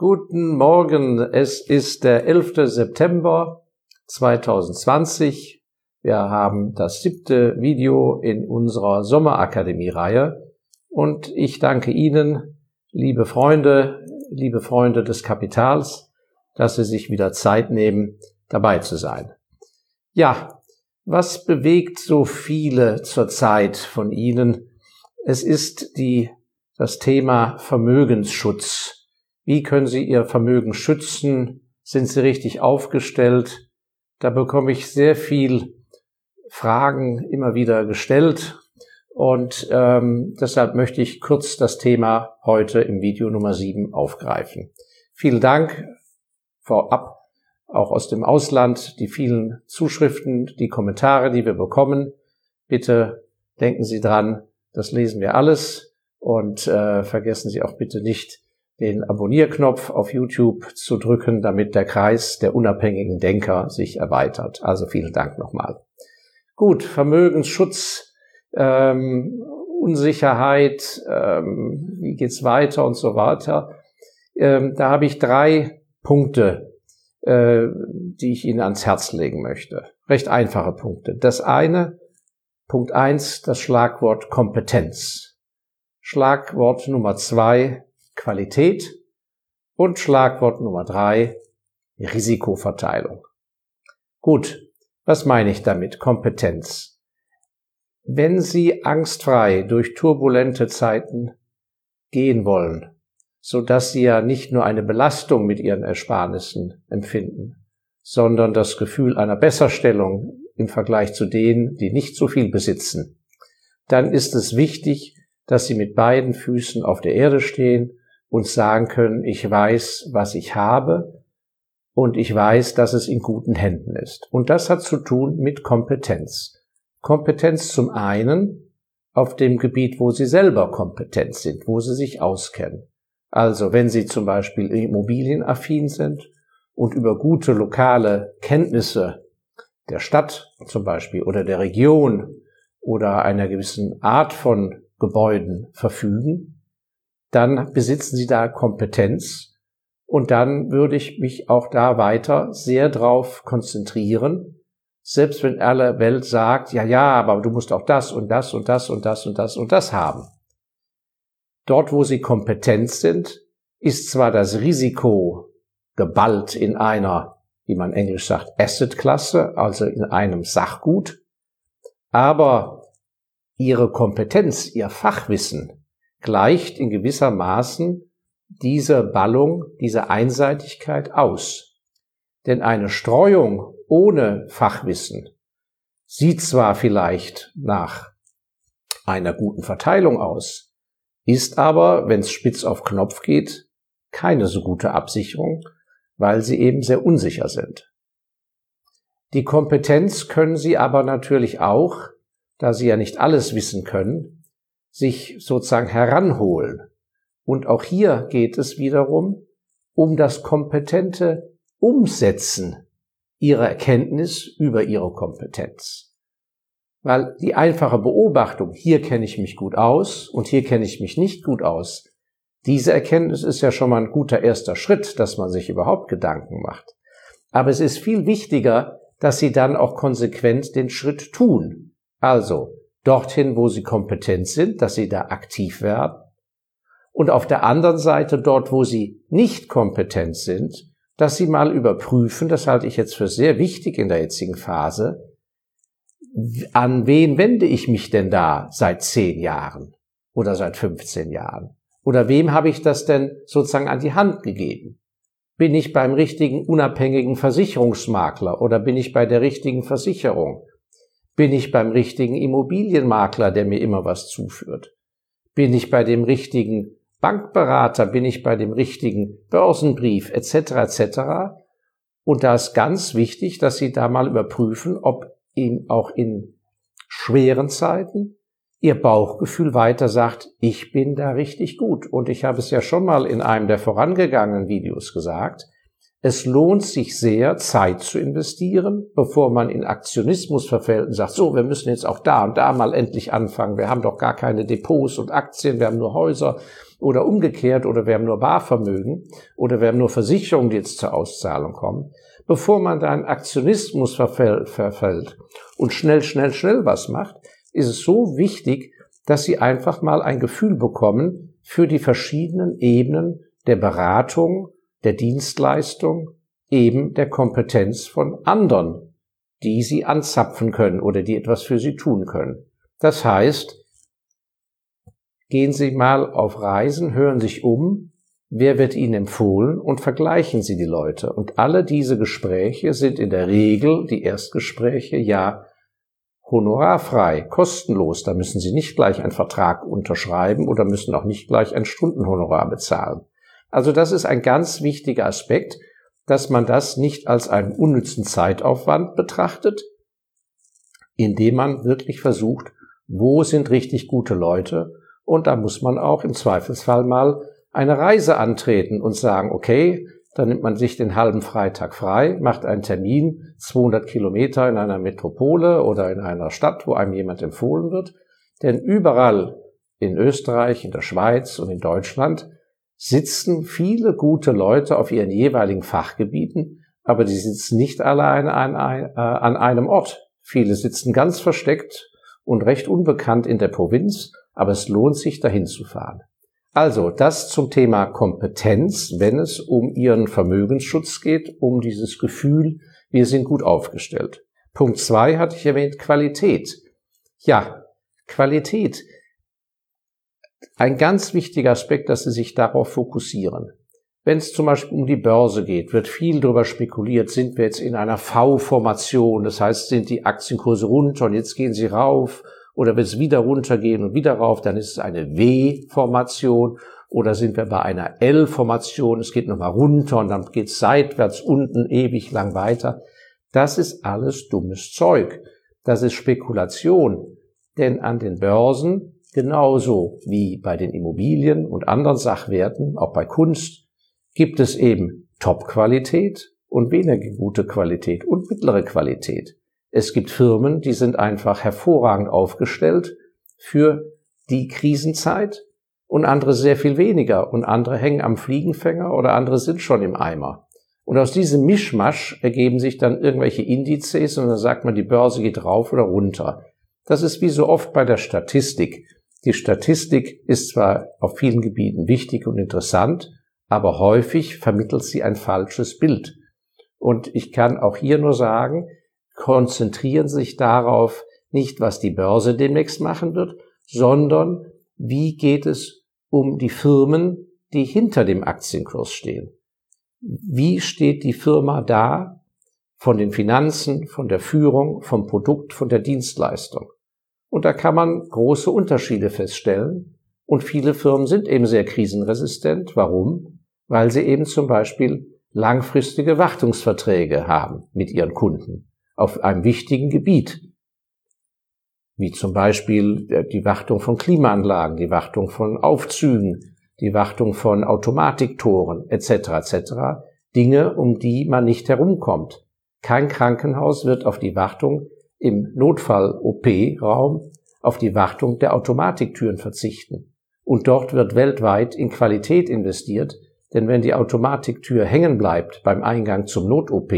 Guten Morgen, es ist der 11. September 2020. Wir haben das siebte Video in unserer Sommerakademie-Reihe und ich danke Ihnen, liebe Freunde, liebe Freunde des Kapitals, dass Sie sich wieder Zeit nehmen, dabei zu sein. Ja, was bewegt so viele zurzeit von Ihnen? Es ist die, das Thema Vermögensschutz. Wie können Sie Ihr Vermögen schützen? Sind Sie richtig aufgestellt? Da bekomme ich sehr viel Fragen immer wieder gestellt und ähm, deshalb möchte ich kurz das Thema heute im Video Nummer 7 aufgreifen. Vielen Dank vorab auch aus dem Ausland, die vielen Zuschriften, die Kommentare, die wir bekommen. Bitte denken Sie dran, das lesen wir alles und äh, vergessen Sie auch bitte nicht, den Abonnierknopf auf YouTube zu drücken, damit der Kreis der unabhängigen Denker sich erweitert. Also vielen Dank nochmal. Gut, Vermögensschutz, ähm, Unsicherheit, ähm, wie geht's weiter und so weiter. Ähm, da habe ich drei Punkte, äh, die ich Ihnen ans Herz legen möchte. Recht einfache Punkte. Das eine, Punkt eins, das Schlagwort Kompetenz. Schlagwort Nummer zwei, Qualität und Schlagwort Nummer drei, Risikoverteilung. Gut, was meine ich damit? Kompetenz. Wenn Sie angstfrei durch turbulente Zeiten gehen wollen, so dass Sie ja nicht nur eine Belastung mit Ihren Ersparnissen empfinden, sondern das Gefühl einer Besserstellung im Vergleich zu denen, die nicht so viel besitzen, dann ist es wichtig, dass Sie mit beiden Füßen auf der Erde stehen und sagen können, ich weiß, was ich habe und ich weiß, dass es in guten Händen ist. Und das hat zu tun mit Kompetenz. Kompetenz zum einen auf dem Gebiet, wo Sie selber kompetent sind, wo Sie sich auskennen. Also wenn Sie zum Beispiel immobilienaffin sind und über gute lokale Kenntnisse der Stadt zum Beispiel oder der Region oder einer gewissen Art von Gebäuden verfügen, dann besitzen sie da Kompetenz und dann würde ich mich auch da weiter sehr drauf konzentrieren, selbst wenn alle Welt sagt, ja, ja, aber du musst auch das und das und das und das und das und das haben. Dort, wo sie kompetent sind, ist zwar das Risiko geballt in einer, wie man englisch sagt, Asset-Klasse, also in einem Sachgut, aber ihre Kompetenz, ihr Fachwissen gleicht in gewisser Maßen diese Ballung, diese Einseitigkeit aus. Denn eine Streuung ohne Fachwissen sieht zwar vielleicht nach einer guten Verteilung aus, ist aber, wenn es spitz auf Knopf geht, keine so gute Absicherung, weil sie eben sehr unsicher sind. Die Kompetenz können sie aber natürlich auch, da sie ja nicht alles wissen können, sich sozusagen heranholen. Und auch hier geht es wiederum um das kompetente Umsetzen ihrer Erkenntnis über ihre Kompetenz. Weil die einfache Beobachtung, hier kenne ich mich gut aus und hier kenne ich mich nicht gut aus, diese Erkenntnis ist ja schon mal ein guter erster Schritt, dass man sich überhaupt Gedanken macht. Aber es ist viel wichtiger, dass Sie dann auch konsequent den Schritt tun. Also, dorthin, wo sie kompetent sind, dass sie da aktiv werden. Und auf der anderen Seite dort, wo sie nicht kompetent sind, dass sie mal überprüfen, das halte ich jetzt für sehr wichtig in der jetzigen Phase, an wen wende ich mich denn da seit zehn Jahren oder seit 15 Jahren? Oder wem habe ich das denn sozusagen an die Hand gegeben? Bin ich beim richtigen unabhängigen Versicherungsmakler oder bin ich bei der richtigen Versicherung? Bin ich beim richtigen Immobilienmakler, der mir immer was zuführt? Bin ich bei dem richtigen Bankberater? Bin ich bei dem richtigen Börsenbrief etc. etc. Und da ist ganz wichtig, dass Sie da mal überprüfen, ob ihm auch in schweren Zeiten Ihr Bauchgefühl weiter sagt, ich bin da richtig gut. Und ich habe es ja schon mal in einem der vorangegangenen Videos gesagt, es lohnt sich sehr, Zeit zu investieren, bevor man in Aktionismus verfällt und sagt, so, wir müssen jetzt auch da und da mal endlich anfangen. Wir haben doch gar keine Depots und Aktien, wir haben nur Häuser oder umgekehrt oder wir haben nur Barvermögen oder wir haben nur Versicherungen, die jetzt zur Auszahlung kommen. Bevor man da in Aktionismus verfällt, verfällt und schnell, schnell, schnell was macht, ist es so wichtig, dass Sie einfach mal ein Gefühl bekommen für die verschiedenen Ebenen der Beratung, der Dienstleistung, eben der Kompetenz von anderen, die Sie anzapfen können oder die etwas für Sie tun können. Das heißt, gehen Sie mal auf Reisen, hören sich um, wer wird Ihnen empfohlen und vergleichen Sie die Leute. Und alle diese Gespräche sind in der Regel, die Erstgespräche, ja honorarfrei, kostenlos. Da müssen Sie nicht gleich einen Vertrag unterschreiben oder müssen auch nicht gleich ein Stundenhonorar bezahlen. Also das ist ein ganz wichtiger Aspekt, dass man das nicht als einen unnützen Zeitaufwand betrachtet, indem man wirklich versucht, wo sind richtig gute Leute und da muss man auch im Zweifelsfall mal eine Reise antreten und sagen, okay, dann nimmt man sich den halben Freitag frei, macht einen Termin, 200 Kilometer in einer Metropole oder in einer Stadt, wo einem jemand empfohlen wird. Denn überall in Österreich, in der Schweiz und in Deutschland sitzen viele gute Leute auf ihren jeweiligen Fachgebieten, aber die sitzen nicht alleine an, äh, an einem Ort. Viele sitzen ganz versteckt und recht unbekannt in der Provinz, aber es lohnt sich, dahin zu fahren. Also, das zum Thema Kompetenz, wenn es um Ihren Vermögensschutz geht, um dieses Gefühl, wir sind gut aufgestellt. Punkt zwei hatte ich erwähnt, Qualität. Ja, Qualität ein ganz wichtiger Aspekt, dass Sie sich darauf fokussieren. Wenn es zum Beispiel um die Börse geht, wird viel darüber spekuliert, sind wir jetzt in einer V-Formation, das heißt, sind die Aktienkurse runter und jetzt gehen sie rauf, oder wird es wieder runtergehen und wieder rauf, dann ist es eine W-Formation, oder sind wir bei einer L-Formation, es geht nochmal runter und dann geht es seitwärts unten ewig lang weiter. Das ist alles dummes Zeug. Das ist Spekulation. Denn an den Börsen Genauso wie bei den Immobilien und anderen Sachwerten, auch bei Kunst, gibt es eben Top-Qualität und weniger gute Qualität und mittlere Qualität. Es gibt Firmen, die sind einfach hervorragend aufgestellt für die Krisenzeit und andere sehr viel weniger und andere hängen am Fliegenfänger oder andere sind schon im Eimer. Und aus diesem Mischmasch ergeben sich dann irgendwelche Indizes und dann sagt man, die Börse geht rauf oder runter. Das ist wie so oft bei der Statistik. Die Statistik ist zwar auf vielen Gebieten wichtig und interessant, aber häufig vermittelt sie ein falsches Bild. Und ich kann auch hier nur sagen, konzentrieren Sie sich darauf, nicht was die Börse demnächst machen wird, sondern wie geht es um die Firmen, die hinter dem Aktienkurs stehen. Wie steht die Firma da von den Finanzen, von der Führung, vom Produkt, von der Dienstleistung? Und da kann man große Unterschiede feststellen. Und viele Firmen sind eben sehr krisenresistent. Warum? Weil sie eben zum Beispiel langfristige Wartungsverträge haben mit ihren Kunden auf einem wichtigen Gebiet, wie zum Beispiel die Wartung von Klimaanlagen, die Wartung von Aufzügen, die Wartung von Automatiktoren etc. etc. Dinge, um die man nicht herumkommt. Kein Krankenhaus wird auf die Wartung im Notfall-OP-Raum auf die Wartung der Automatiktüren verzichten. Und dort wird weltweit in Qualität investiert, denn wenn die Automatiktür hängen bleibt beim Eingang zum Not-OP,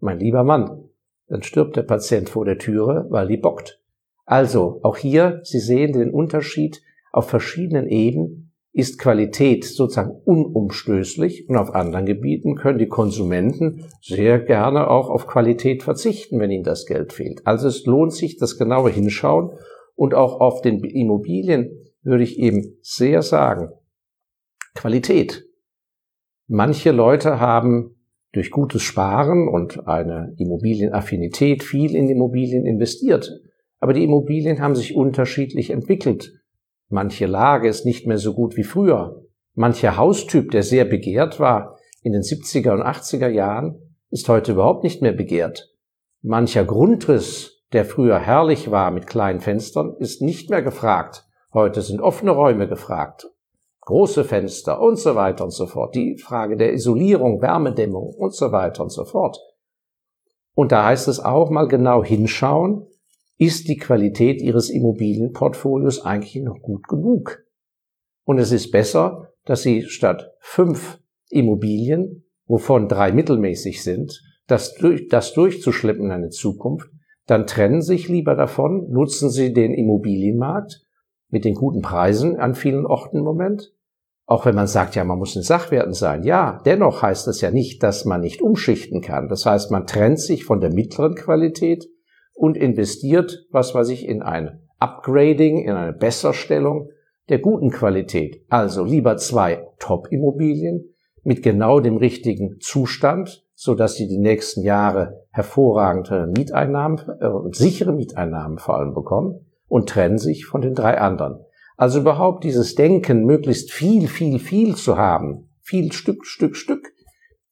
mein lieber Mann, dann stirbt der Patient vor der Türe, weil die bockt. Also, auch hier, Sie sehen den Unterschied auf verschiedenen Ebenen ist Qualität sozusagen unumstößlich und auf anderen Gebieten können die Konsumenten sehr gerne auch auf Qualität verzichten, wenn ihnen das Geld fehlt. Also es lohnt sich, das genaue Hinschauen und auch auf den Immobilien würde ich eben sehr sagen, Qualität. Manche Leute haben durch gutes Sparen und eine Immobilienaffinität viel in Immobilien investiert. Aber die Immobilien haben sich unterschiedlich entwickelt. Manche Lage ist nicht mehr so gut wie früher. Mancher Haustyp, der sehr begehrt war in den 70er und 80er Jahren, ist heute überhaupt nicht mehr begehrt. Mancher Grundriss, der früher herrlich war mit kleinen Fenstern, ist nicht mehr gefragt. Heute sind offene Räume gefragt. große Fenster und so weiter und so fort. Die Frage der Isolierung, Wärmedämmung und so weiter und so fort. Und da heißt es auch mal genau hinschauen, ist die Qualität Ihres Immobilienportfolios eigentlich noch gut genug? Und es ist besser, dass Sie statt fünf Immobilien, wovon drei mittelmäßig sind, das, durch, das durchzuschleppen in eine Zukunft, dann trennen sich lieber davon, nutzen Sie den Immobilienmarkt mit den guten Preisen an vielen Orten im Moment. Auch wenn man sagt, ja, man muss in Sachwerten sein. Ja, dennoch heißt das ja nicht, dass man nicht umschichten kann. Das heißt, man trennt sich von der mittleren Qualität und investiert, was weiß ich, in ein Upgrading, in eine Besserstellung der guten Qualität. Also lieber zwei Top-Immobilien mit genau dem richtigen Zustand, so dass sie die nächsten Jahre hervorragende Mieteinnahmen äh, sichere Mieteinnahmen vor allem bekommen und trennen sich von den drei anderen. Also überhaupt dieses Denken, möglichst viel, viel, viel zu haben, viel Stück, Stück, Stück,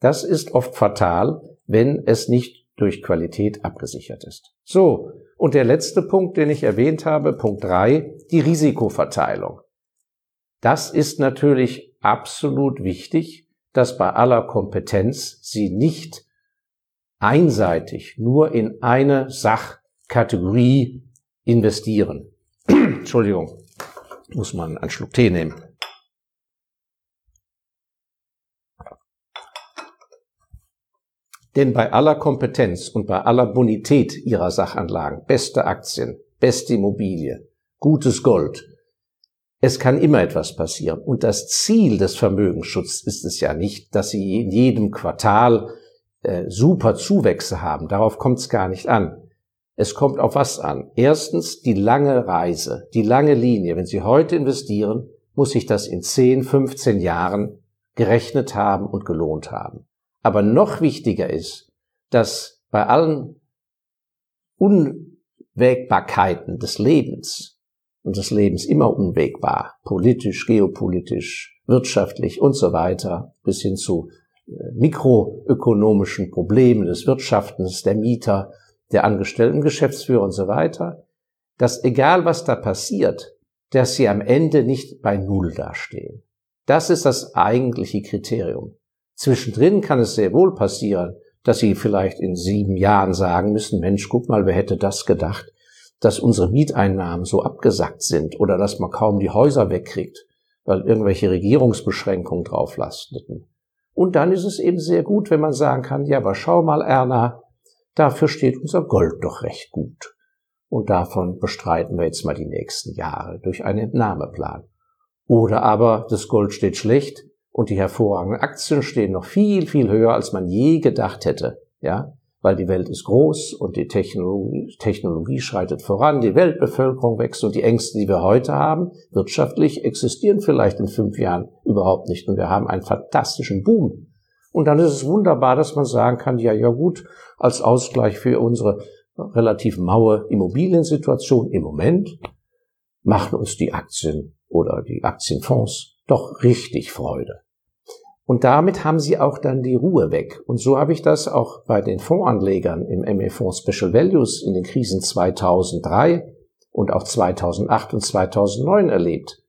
das ist oft fatal, wenn es nicht durch Qualität abgesichert ist. So, und der letzte Punkt, den ich erwähnt habe, Punkt drei, die Risikoverteilung. Das ist natürlich absolut wichtig, dass bei aller Kompetenz Sie nicht einseitig nur in eine Sachkategorie investieren. Entschuldigung, muss man einen Schluck Tee nehmen. Denn bei aller Kompetenz und bei aller Bonität Ihrer Sachanlagen, beste Aktien, beste Immobilie, gutes Gold, es kann immer etwas passieren. Und das Ziel des Vermögensschutzes ist es ja nicht, dass Sie in jedem Quartal äh, super Zuwächse haben. Darauf kommt es gar nicht an. Es kommt auf was an? Erstens die lange Reise, die lange Linie. Wenn Sie heute investieren, muss sich das in 10, 15 Jahren gerechnet haben und gelohnt haben. Aber noch wichtiger ist, dass bei allen Unwägbarkeiten des Lebens und des Lebens immer unwägbar, politisch, geopolitisch, wirtschaftlich und so weiter, bis hin zu äh, mikroökonomischen Problemen des Wirtschaftens, der Mieter, der Angestellten, Geschäftsführer und so weiter, dass egal was da passiert, dass sie am Ende nicht bei Null dastehen. Das ist das eigentliche Kriterium. Zwischendrin kann es sehr wohl passieren, dass Sie vielleicht in sieben Jahren sagen müssen, Mensch, guck mal, wer hätte das gedacht, dass unsere Mieteinnahmen so abgesackt sind oder dass man kaum die Häuser wegkriegt, weil irgendwelche Regierungsbeschränkungen drauf lasteten. Und dann ist es eben sehr gut, wenn man sagen kann, ja, aber schau mal, Erna, dafür steht unser Gold doch recht gut. Und davon bestreiten wir jetzt mal die nächsten Jahre durch einen Entnahmeplan. Oder aber das Gold steht schlecht, und die hervorragenden Aktien stehen noch viel, viel höher, als man je gedacht hätte. Ja, weil die Welt ist groß und die Technologie, Technologie schreitet voran, die Weltbevölkerung wächst und die Ängste, die wir heute haben, wirtschaftlich existieren vielleicht in fünf Jahren überhaupt nicht und wir haben einen fantastischen Boom. Und dann ist es wunderbar, dass man sagen kann, ja, ja gut, als Ausgleich für unsere relativ maue Immobiliensituation im Moment machen uns die Aktien oder die Aktienfonds doch richtig Freude. Und damit haben sie auch dann die Ruhe weg. Und so habe ich das auch bei den Fondsanlegern im ME-Fonds Special Values in den Krisen 2003 und auch 2008 und 2009 erlebt.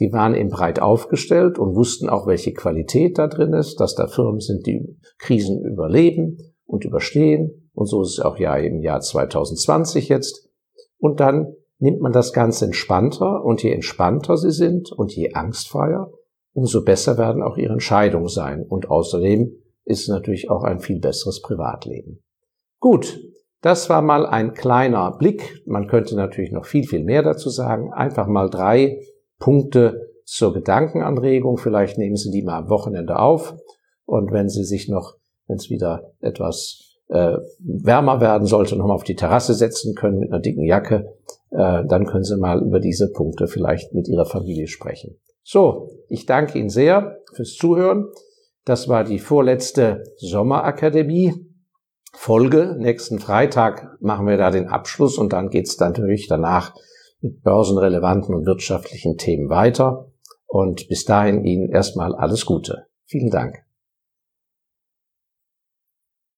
Die waren eben breit aufgestellt und wussten auch, welche Qualität da drin ist, dass da Firmen sind, die Krisen überleben und überstehen. Und so ist es auch ja im Jahr 2020 jetzt. Und dann nimmt man das Ganze entspannter und je entspannter sie sind und je angstfreier, umso besser werden auch ihre Entscheidungen sein. Und außerdem ist es natürlich auch ein viel besseres Privatleben. Gut, das war mal ein kleiner Blick. Man könnte natürlich noch viel, viel mehr dazu sagen. Einfach mal drei Punkte zur Gedankenanregung. Vielleicht nehmen Sie die mal am Wochenende auf. Und wenn Sie sich noch, wenn es wieder etwas äh, wärmer werden sollte, nochmal auf die Terrasse setzen können mit einer dicken Jacke, äh, dann können Sie mal über diese Punkte vielleicht mit Ihrer Familie sprechen. So, ich danke Ihnen sehr fürs Zuhören. Das war die vorletzte Sommerakademie Folge. Nächsten Freitag machen wir da den Abschluss und dann geht's dann natürlich danach mit börsenrelevanten und wirtschaftlichen Themen weiter. Und bis dahin Ihnen erstmal alles Gute. Vielen Dank.